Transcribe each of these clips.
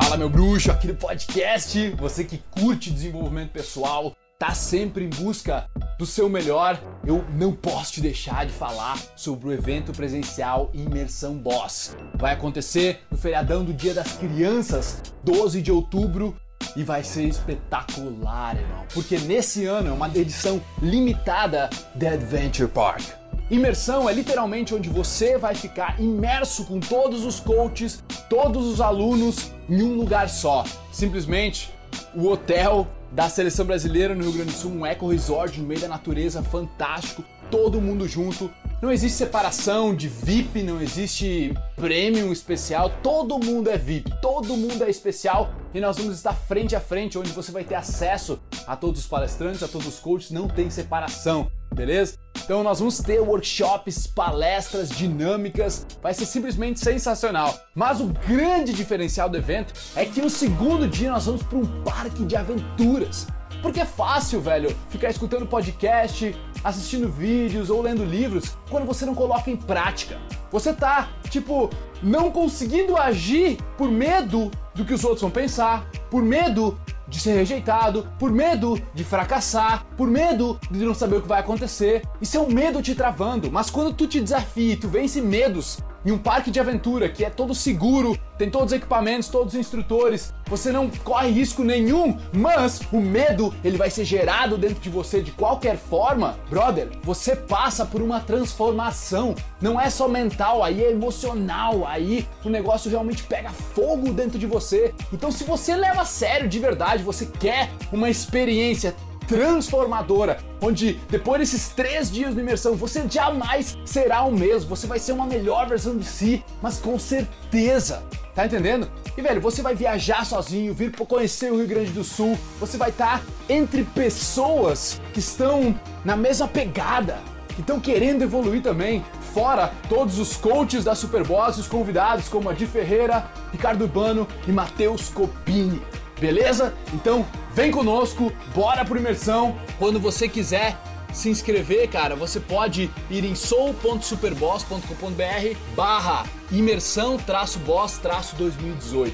Fala meu bruxo, aqui no podcast, você que curte desenvolvimento pessoal, tá sempre em busca do seu melhor, eu não posso te deixar de falar sobre o evento presencial Imersão Boss. Vai acontecer no feriadão do Dia das Crianças, 12 de outubro, e vai ser espetacular, irmão, porque nesse ano é uma edição limitada de Adventure Park. Imersão é literalmente onde você vai ficar imerso com todos os coaches, todos os alunos em um lugar só. Simplesmente o hotel da seleção brasileira no Rio Grande do Sul, um eco resort no meio da natureza fantástico, todo mundo junto. Não existe separação de VIP, não existe premium especial, todo mundo é VIP, todo mundo é especial e nós vamos estar frente a frente, onde você vai ter acesso a todos os palestrantes, a todos os coaches, não tem separação, beleza? Então nós vamos ter workshops, palestras dinâmicas, vai ser simplesmente sensacional. Mas o grande diferencial do evento é que no segundo dia nós vamos para um parque de aventuras. Porque é fácil, velho, ficar escutando podcast, assistindo vídeos ou lendo livros quando você não coloca em prática. Você tá, tipo, não conseguindo agir por medo do que os outros vão pensar, por medo de ser rejeitado, por medo de fracassar, por medo de não saber o que vai acontecer. Isso é um medo te travando, mas quando tu te desafia e tu vence medos em um parque de aventura que é todo seguro, tem todos os equipamentos, todos os instrutores, você não corre risco nenhum, mas o medo ele vai ser gerado dentro de você de qualquer forma, brother. Você passa por uma transformação, não é só mental, aí é emocional, aí o negócio realmente pega fogo dentro de você. Então, se você leva a sério de verdade, você quer uma experiência transformadora, onde depois desses três dias de imersão você jamais será o mesmo, você vai ser uma melhor versão de si, mas com certeza. Tá entendendo? E velho, você vai viajar sozinho, vir conhecer o Rio Grande do Sul, você vai estar tá entre pessoas que estão na mesma pegada, que estão querendo evoluir também. Fora todos os coaches da Superboss os convidados como Adi Ferreira, Ricardo Urbano e Matheus Copini. Beleza? Então vem conosco, bora pro imersão. Quando você quiser se inscrever, cara, você pode ir em sou.superboss.com.br barra imersão traço boss traço 2018.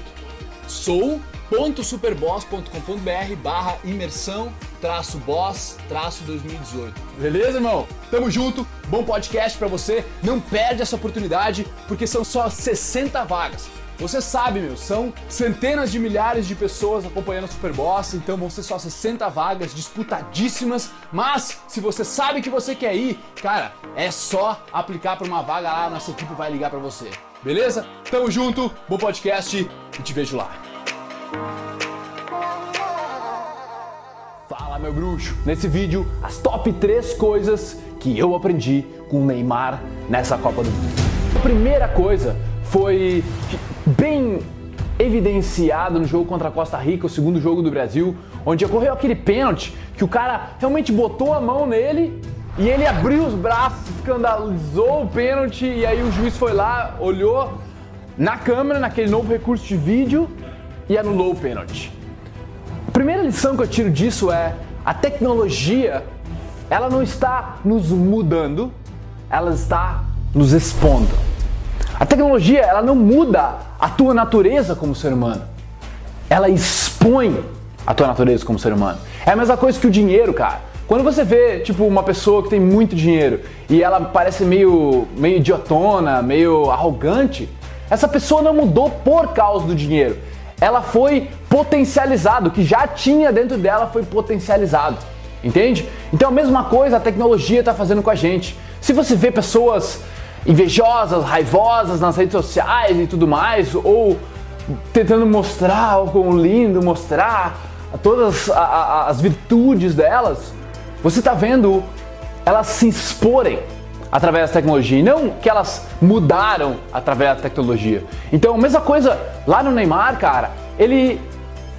sou.superboss.com.br barra imersão traço boss traço 2018. Beleza, irmão? Tamo junto, bom podcast para você. Não perde essa oportunidade, porque são só 60 vagas. Você sabe, meu, são centenas de milhares de pessoas acompanhando o Superboss, então vão ser só 60 vagas disputadíssimas, mas se você sabe que você quer ir, cara, é só aplicar para uma vaga lá, nossa equipe vai ligar para você. Beleza? Tamo junto, bom podcast e te vejo lá. Fala, meu bruxo! Nesse vídeo, as top 3 coisas que eu aprendi com o Neymar nessa Copa do Mundo. A primeira coisa foi bem evidenciado no jogo contra a Costa Rica, o segundo jogo do Brasil, onde ocorreu aquele pênalti que o cara realmente botou a mão nele e ele abriu os braços, escandalizou o pênalti e aí o juiz foi lá, olhou na câmera, naquele novo recurso de vídeo e anulou o pênalti. A primeira lição que eu tiro disso é a tecnologia, ela não está nos mudando, ela está nos expondo. A tecnologia, ela não muda a tua natureza como ser humano. Ela expõe a tua natureza como ser humano. É a mesma coisa que o dinheiro, cara. Quando você vê, tipo, uma pessoa que tem muito dinheiro e ela parece meio, meio idiotona, meio arrogante, essa pessoa não mudou por causa do dinheiro. Ela foi potencializado, o que já tinha dentro dela foi potencializado. Entende? Então a mesma coisa a tecnologia está fazendo com a gente. Se você vê pessoas invejosas, raivosas nas redes sociais e tudo mais, ou tentando mostrar algo lindo, mostrar todas as virtudes delas, você está vendo elas se exporem através da tecnologia, e não que elas mudaram através da tecnologia. Então, mesma coisa lá no Neymar, cara, ele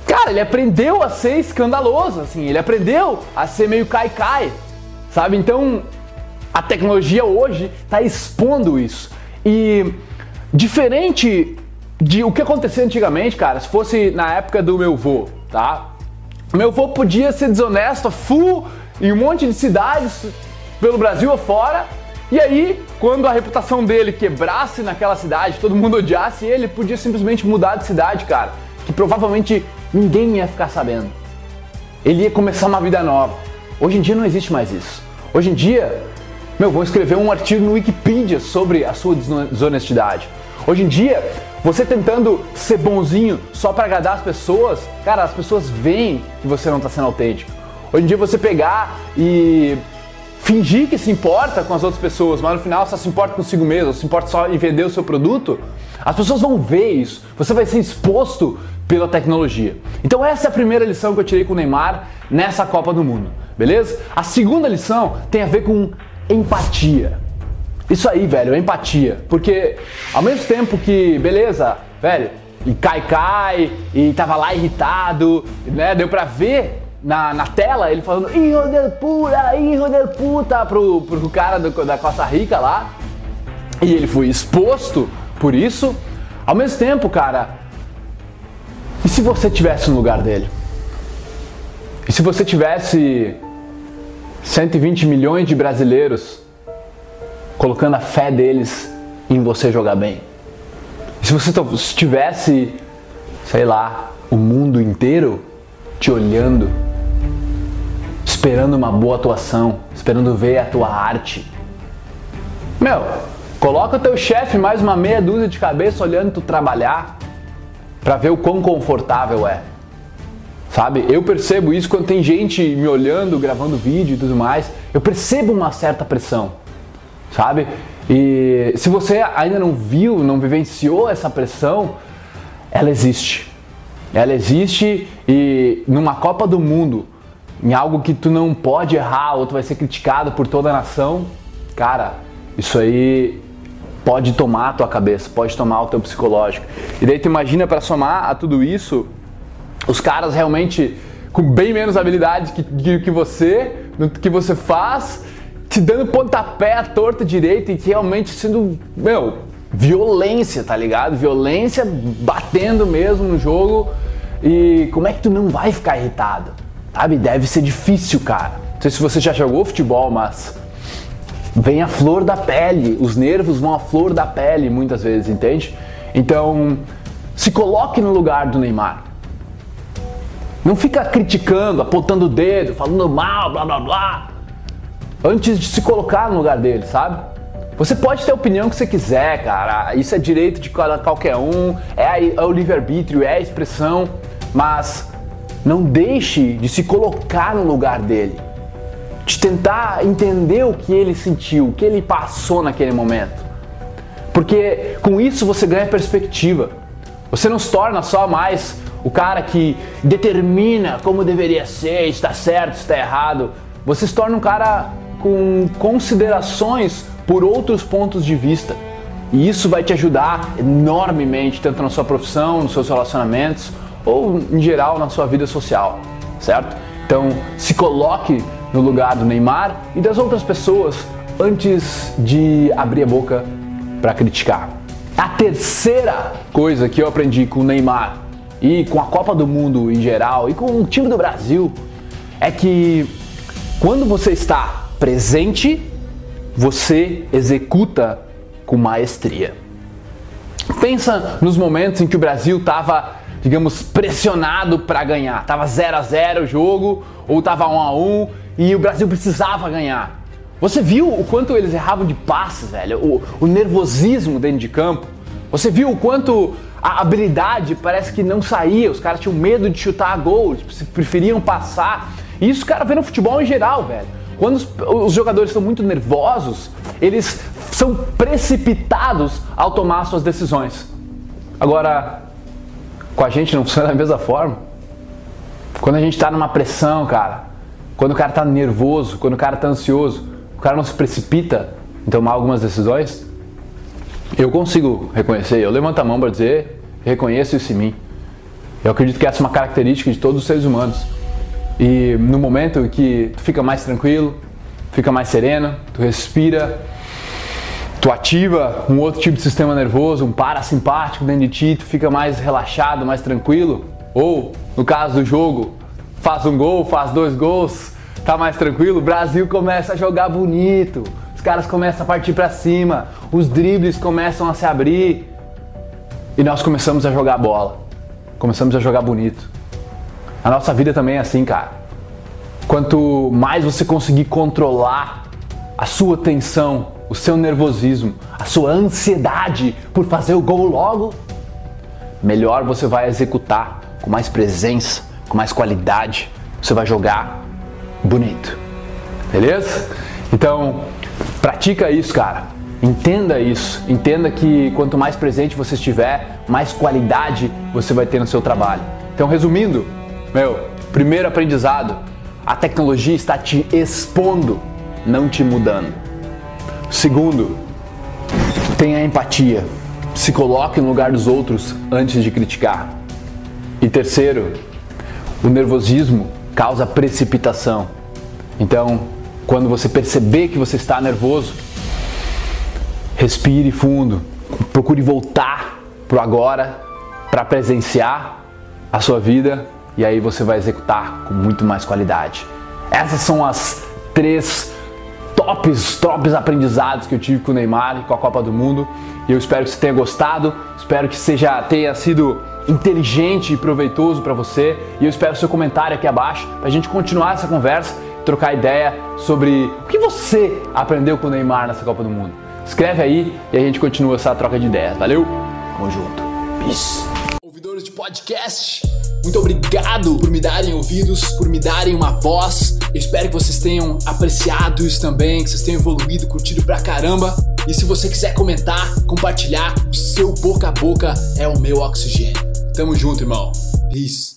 cara, ele aprendeu a ser escandaloso, assim, ele aprendeu a ser meio cai-cai, sabe? Então, a tecnologia hoje está expondo isso. E diferente de o que acontecia antigamente, cara, se fosse na época do meu vô, tá? Meu vô podia ser desonesto full em um monte de cidades pelo Brasil afora. E aí, quando a reputação dele quebrasse naquela cidade, todo mundo odiasse ele, podia simplesmente mudar de cidade, cara. Que provavelmente ninguém ia ficar sabendo. Ele ia começar uma vida nova. Hoje em dia não existe mais isso. Hoje em dia, meu, vou escrever um artigo no Wikipedia sobre a sua desonestidade. Hoje em dia, você tentando ser bonzinho só para agradar as pessoas, cara, as pessoas veem que você não está sendo autêntico. Hoje em dia você pegar e fingir que se importa com as outras pessoas, mas no final só se importa consigo mesmo, se importa só em vender o seu produto, as pessoas vão ver isso. Você vai ser exposto pela tecnologia. Então essa é a primeira lição que eu tirei com o Neymar nessa Copa do Mundo, beleza? A segunda lição tem a ver com empatia. Isso aí, velho, é empatia. Porque ao mesmo tempo que, beleza, velho, e cai, cai, e tava lá irritado, né? Deu pra ver na, na tela ele falando Hijo de puta, hijo de puta pro, pro cara do, da Costa Rica lá. E ele foi exposto por isso. Ao mesmo tempo, cara, e se você tivesse no lugar dele? E se você tivesse 120 milhões de brasileiros colocando a fé deles em você jogar bem? Se você tivesse, sei lá, o mundo inteiro te olhando, esperando uma boa atuação, esperando ver a tua arte? Meu, coloca o teu chefe mais uma meia dúzia de cabeça olhando tu trabalhar para ver o quão confortável é. Sabe? Eu percebo isso quando tem gente me olhando, gravando vídeo e tudo mais. Eu percebo uma certa pressão, sabe? E se você ainda não viu, não vivenciou essa pressão, ela existe. Ela existe e numa Copa do Mundo, em algo que tu não pode errar ou tu vai ser criticado por toda a nação, cara, isso aí pode tomar a tua cabeça, pode tomar o teu psicológico. E daí tu imagina para somar a tudo isso os caras realmente com bem menos habilidade que, que, que você, no que você faz, te dando pontapé à torta direita e realmente sendo, meu, violência, tá ligado? Violência batendo mesmo no jogo. E como é que tu não vai ficar irritado? Sabe? Deve ser difícil, cara. Não sei se você já jogou futebol, mas vem a flor da pele, os nervos vão à flor da pele muitas vezes, entende? Então, se coloque no lugar do Neymar. Não fica criticando, apontando o dedo, falando mal, blá blá blá, antes de se colocar no lugar dele, sabe? Você pode ter a opinião que você quiser, cara. Isso é direito de qualquer um, é, é o livre-arbítrio, é a expressão, mas não deixe de se colocar no lugar dele, de tentar entender o que ele sentiu, o que ele passou naquele momento. Porque com isso você ganha perspectiva. Você não se torna só mais o cara que determina como deveria ser, está certo, está errado. Você se torna um cara com considerações por outros pontos de vista. E isso vai te ajudar enormemente, tanto na sua profissão, nos seus relacionamentos ou em geral na sua vida social, certo? Então, se coloque no lugar do Neymar e das outras pessoas antes de abrir a boca para criticar. A terceira coisa que eu aprendi com o Neymar e com a Copa do Mundo em geral e com o time do Brasil é que quando você está presente, você executa com maestria. Pensa nos momentos em que o Brasil estava, digamos, pressionado para ganhar. Tava 0 a 0 o jogo ou tava 1 a 1 e o Brasil precisava ganhar. Você viu o quanto eles erravam de passes, velho? O, o nervosismo dentro de campo. Você viu o quanto a habilidade parece que não saía, os caras tinham medo de chutar a gol, tipo, preferiam passar. E isso, cara, vê no futebol em geral, velho. Quando os, os jogadores estão muito nervosos, eles são precipitados ao tomar suas decisões. Agora, com a gente não funciona da mesma forma. Quando a gente está numa pressão, cara, quando o cara está nervoso, quando o cara está ansioso, o cara não se precipita em tomar algumas decisões, eu consigo reconhecer, eu levanto a mão para dizer reconheço isso em mim. Eu acredito que essa é uma característica de todos os seres humanos. E no momento que tu fica mais tranquilo, fica mais sereno, tu respira, tu ativa um outro tipo de sistema nervoso, um parasimpático dentro de ti, tu fica mais relaxado, mais tranquilo. Ou, no caso do jogo, faz um gol, faz dois gols, tá mais tranquilo, o Brasil começa a jogar bonito, caras começam a partir para cima, os dribles começam a se abrir, e nós começamos a jogar bola. começamos a jogar bonito. A nossa vida também é assim, cara. Quanto mais você conseguir controlar a sua tensão, o seu nervosismo, a sua ansiedade por fazer o gol logo, melhor você vai executar com mais presença, com mais qualidade. Você vai jogar bonito. Beleza? Então, pratica isso, cara. Entenda isso. Entenda que quanto mais presente você estiver, mais qualidade você vai ter no seu trabalho. Então, resumindo, meu, primeiro aprendizado, a tecnologia está te expondo, não te mudando. Segundo, tenha empatia. Se coloque no lugar dos outros antes de criticar. E terceiro, o nervosismo causa precipitação. Então, quando você perceber que você está nervoso, respire fundo, procure voltar pro agora para presenciar a sua vida e aí você vai executar com muito mais qualidade. Essas são as três tops, tops aprendizados que eu tive com o Neymar e com a Copa do Mundo. E eu espero que você tenha gostado, espero que seja tenha sido inteligente e proveitoso para você. E eu espero seu comentário aqui abaixo para a gente continuar essa conversa, trocar ideia sobre o que você aprendeu com o Neymar nessa Copa do Mundo. Escreve aí e a gente continua essa troca de ideias. Valeu? Tamo junto. Peace. Ouvidores de podcast, muito obrigado por me darem ouvidos, por me darem uma voz. Eu espero que vocês tenham apreciado isso também, que vocês tenham evoluído, curtido pra caramba. E se você quiser comentar, compartilhar, o seu boca a boca é o meu oxigênio. Tamo junto, irmão. Peace.